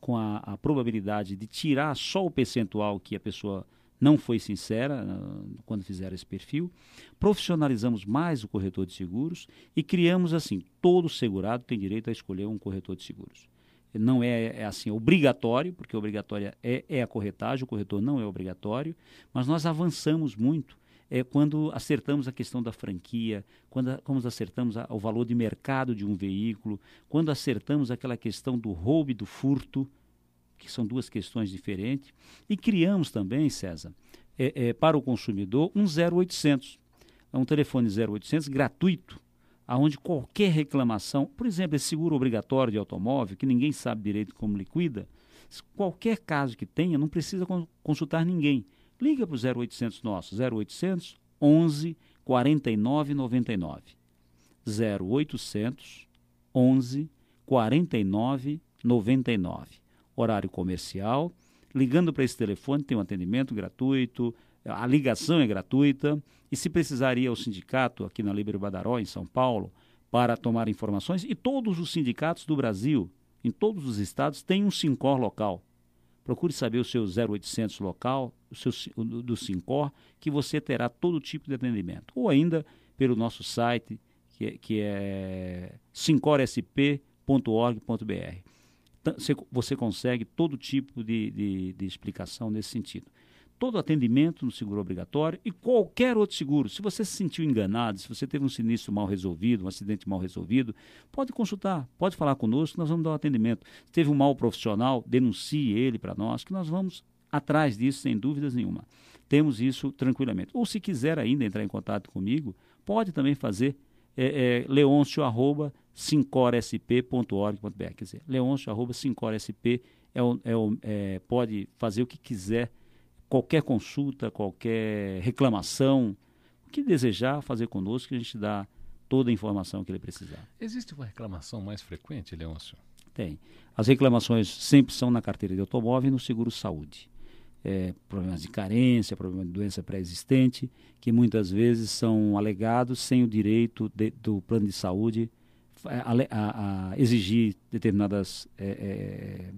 com a, a probabilidade de tirar só o percentual que a pessoa não foi sincera uh, quando fizeram esse perfil. Profissionalizamos mais o corretor de seguros e criamos assim: todo segurado tem direito a escolher um corretor de seguros. Não é, é assim obrigatório, porque obrigatória é, é a corretagem, o corretor não é obrigatório, mas nós avançamos muito é quando acertamos a questão da franquia, quando, quando acertamos a, o valor de mercado de um veículo, quando acertamos aquela questão do roubo e do furto, que são duas questões diferentes, e criamos também, César, é, é, para o consumidor um 0800. É um telefone 0800 gratuito, aonde qualquer reclamação, por exemplo, esse seguro obrigatório de automóvel, que ninguém sabe direito como liquida, qualquer caso que tenha, não precisa consultar ninguém. Liga para o 0800 nosso, 0800 11 49 99. 0800 11 49 99 horário comercial. Ligando para esse telefone tem um atendimento gratuito, a ligação é gratuita. E se precisar ir ao sindicato aqui na Líbero Badaró, em São Paulo, para tomar informações, e todos os sindicatos do Brasil, em todos os estados, têm um SINCOR local. Procure saber o seu 0800 local, o seu, do SINCOR, que você terá todo tipo de atendimento. Ou ainda pelo nosso site, que é, que é sincorsp.org.br você consegue todo tipo de, de, de explicação nesse sentido todo atendimento no seguro obrigatório e qualquer outro seguro. Se você se sentiu enganado, se você teve um sinistro mal resolvido, um acidente mal resolvido, pode consultar, pode falar conosco, nós vamos dar um atendimento. Se teve um mal profissional, denuncie ele para nós, que nós vamos atrás disso sem dúvidas nenhuma. Temos isso tranquilamente. Ou se quiser ainda entrar em contato comigo, pode também fazer é, é, arroba. Quer dizer, leoncio, arroba, sincorsp, é, é, é, pode fazer o que quiser, qualquer consulta, qualquer reclamação, o que desejar fazer conosco, que a gente dá toda a informação que ele precisar. Existe uma reclamação mais frequente, Leôncio? Tem. As reclamações sempre são na carteira de automóvel e no seguro saúde. É, problemas de carência, problemas de doença pré-existente, que muitas vezes são alegados sem o direito de, do plano de saúde a, a, a exigir determinadas é, é,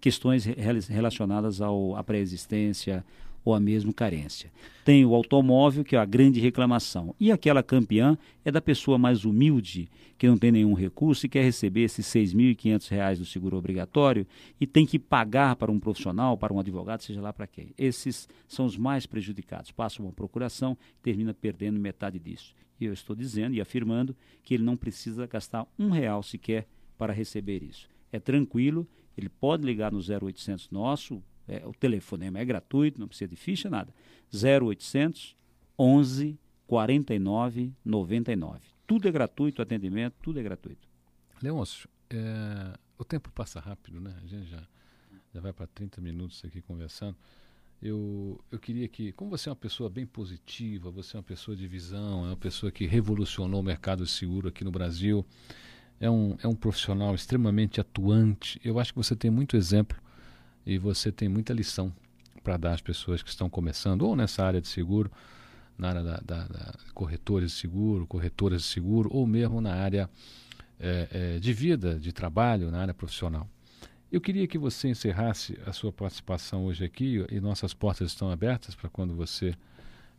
questões relacionadas ao, à pré-existência ou a mesmo carência. Tem o automóvel, que é a grande reclamação. E aquela campeã é da pessoa mais humilde, que não tem nenhum recurso e quer receber esses R$ 6.500 do seguro obrigatório e tem que pagar para um profissional, para um advogado, seja lá para quem. Esses são os mais prejudicados. Passa uma procuração e termina perdendo metade disso. E eu estou dizendo e afirmando que ele não precisa gastar um real sequer para receber isso. É tranquilo, ele pode ligar no 0800 nosso, é, o telefonema é gratuito, não precisa de ficha, nada. 0800 11 49 99. Tudo é gratuito, atendimento, tudo é gratuito. Leôncio, é, o tempo passa rápido, né? A gente já, já vai para 30 minutos aqui conversando. Eu, eu queria que, como você é uma pessoa bem positiva, você é uma pessoa de visão, é uma pessoa que revolucionou o mercado seguro aqui no Brasil, é um, é um profissional extremamente atuante. Eu acho que você tem muito exemplo e você tem muita lição para dar às pessoas que estão começando, ou nessa área de seguro, na área da, da, da corretores de seguro, corretoras de seguro, ou mesmo na área é, é, de vida, de trabalho, na área profissional. Eu queria que você encerrasse a sua participação hoje aqui, e nossas portas estão abertas para quando você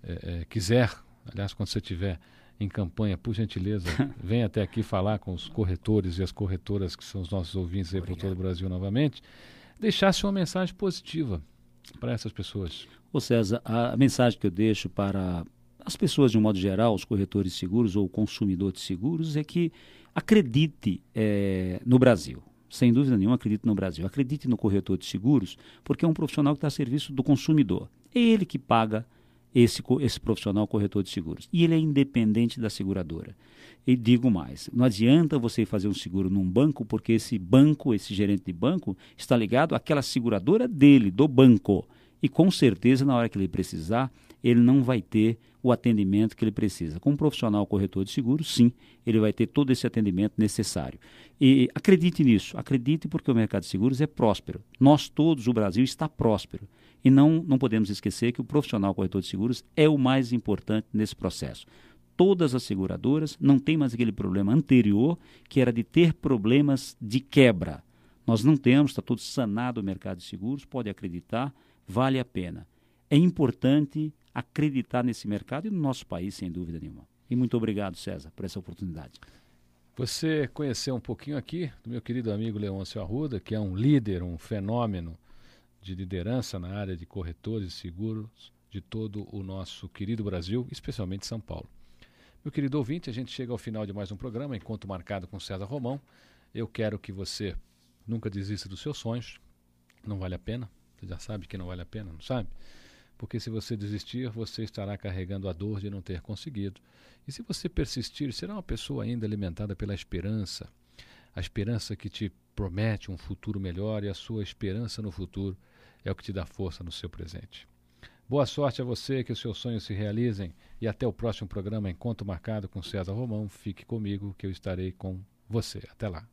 é, quiser, aliás, quando você estiver em campanha, por gentileza, venha até aqui falar com os corretores e as corretoras que são os nossos ouvintes aí por todo o Brasil novamente deixasse uma mensagem positiva para essas pessoas. Ô César, a mensagem que eu deixo para as pessoas de um modo geral, os corretores de seguros ou o consumidor de seguros, é que acredite é, no Brasil. Sem dúvida nenhuma, acredite no Brasil. Acredite no corretor de seguros, porque é um profissional que está a serviço do consumidor. É ele que paga esse, esse profissional corretor de seguros. E ele é independente da seguradora. E digo mais, não adianta você fazer um seguro num banco, porque esse banco, esse gerente de banco, está ligado àquela seguradora dele, do banco. E com certeza, na hora que ele precisar, ele não vai ter o atendimento que ele precisa. Com um profissional corretor de seguros, sim, ele vai ter todo esse atendimento necessário. E acredite nisso, acredite porque o mercado de seguros é próspero. Nós todos, o Brasil está próspero. E não, não podemos esquecer que o profissional corretor de seguros é o mais importante nesse processo todas as seguradoras, não tem mais aquele problema anterior, que era de ter problemas de quebra. Nós não temos, está todo sanado o mercado de seguros, pode acreditar, vale a pena. É importante acreditar nesse mercado e no nosso país, sem dúvida nenhuma. E muito obrigado, César, por essa oportunidade. Você conheceu um pouquinho aqui do meu querido amigo Leôncio Arruda, que é um líder, um fenômeno de liderança na área de corretores e seguros de todo o nosso querido Brasil, especialmente São Paulo. Meu querido ouvinte, a gente chega ao final de mais um programa, Encontro Marcado com César Romão. Eu quero que você nunca desista dos seus sonhos. Não vale a pena. Você já sabe que não vale a pena, não sabe? Porque se você desistir, você estará carregando a dor de não ter conseguido. E se você persistir, será uma pessoa ainda alimentada pela esperança. A esperança que te promete um futuro melhor e a sua esperança no futuro é o que te dá força no seu presente. Boa sorte a você, que os seus sonhos se realizem e até o próximo programa Encontro Marcado com César Romão. Fique comigo que eu estarei com você. Até lá.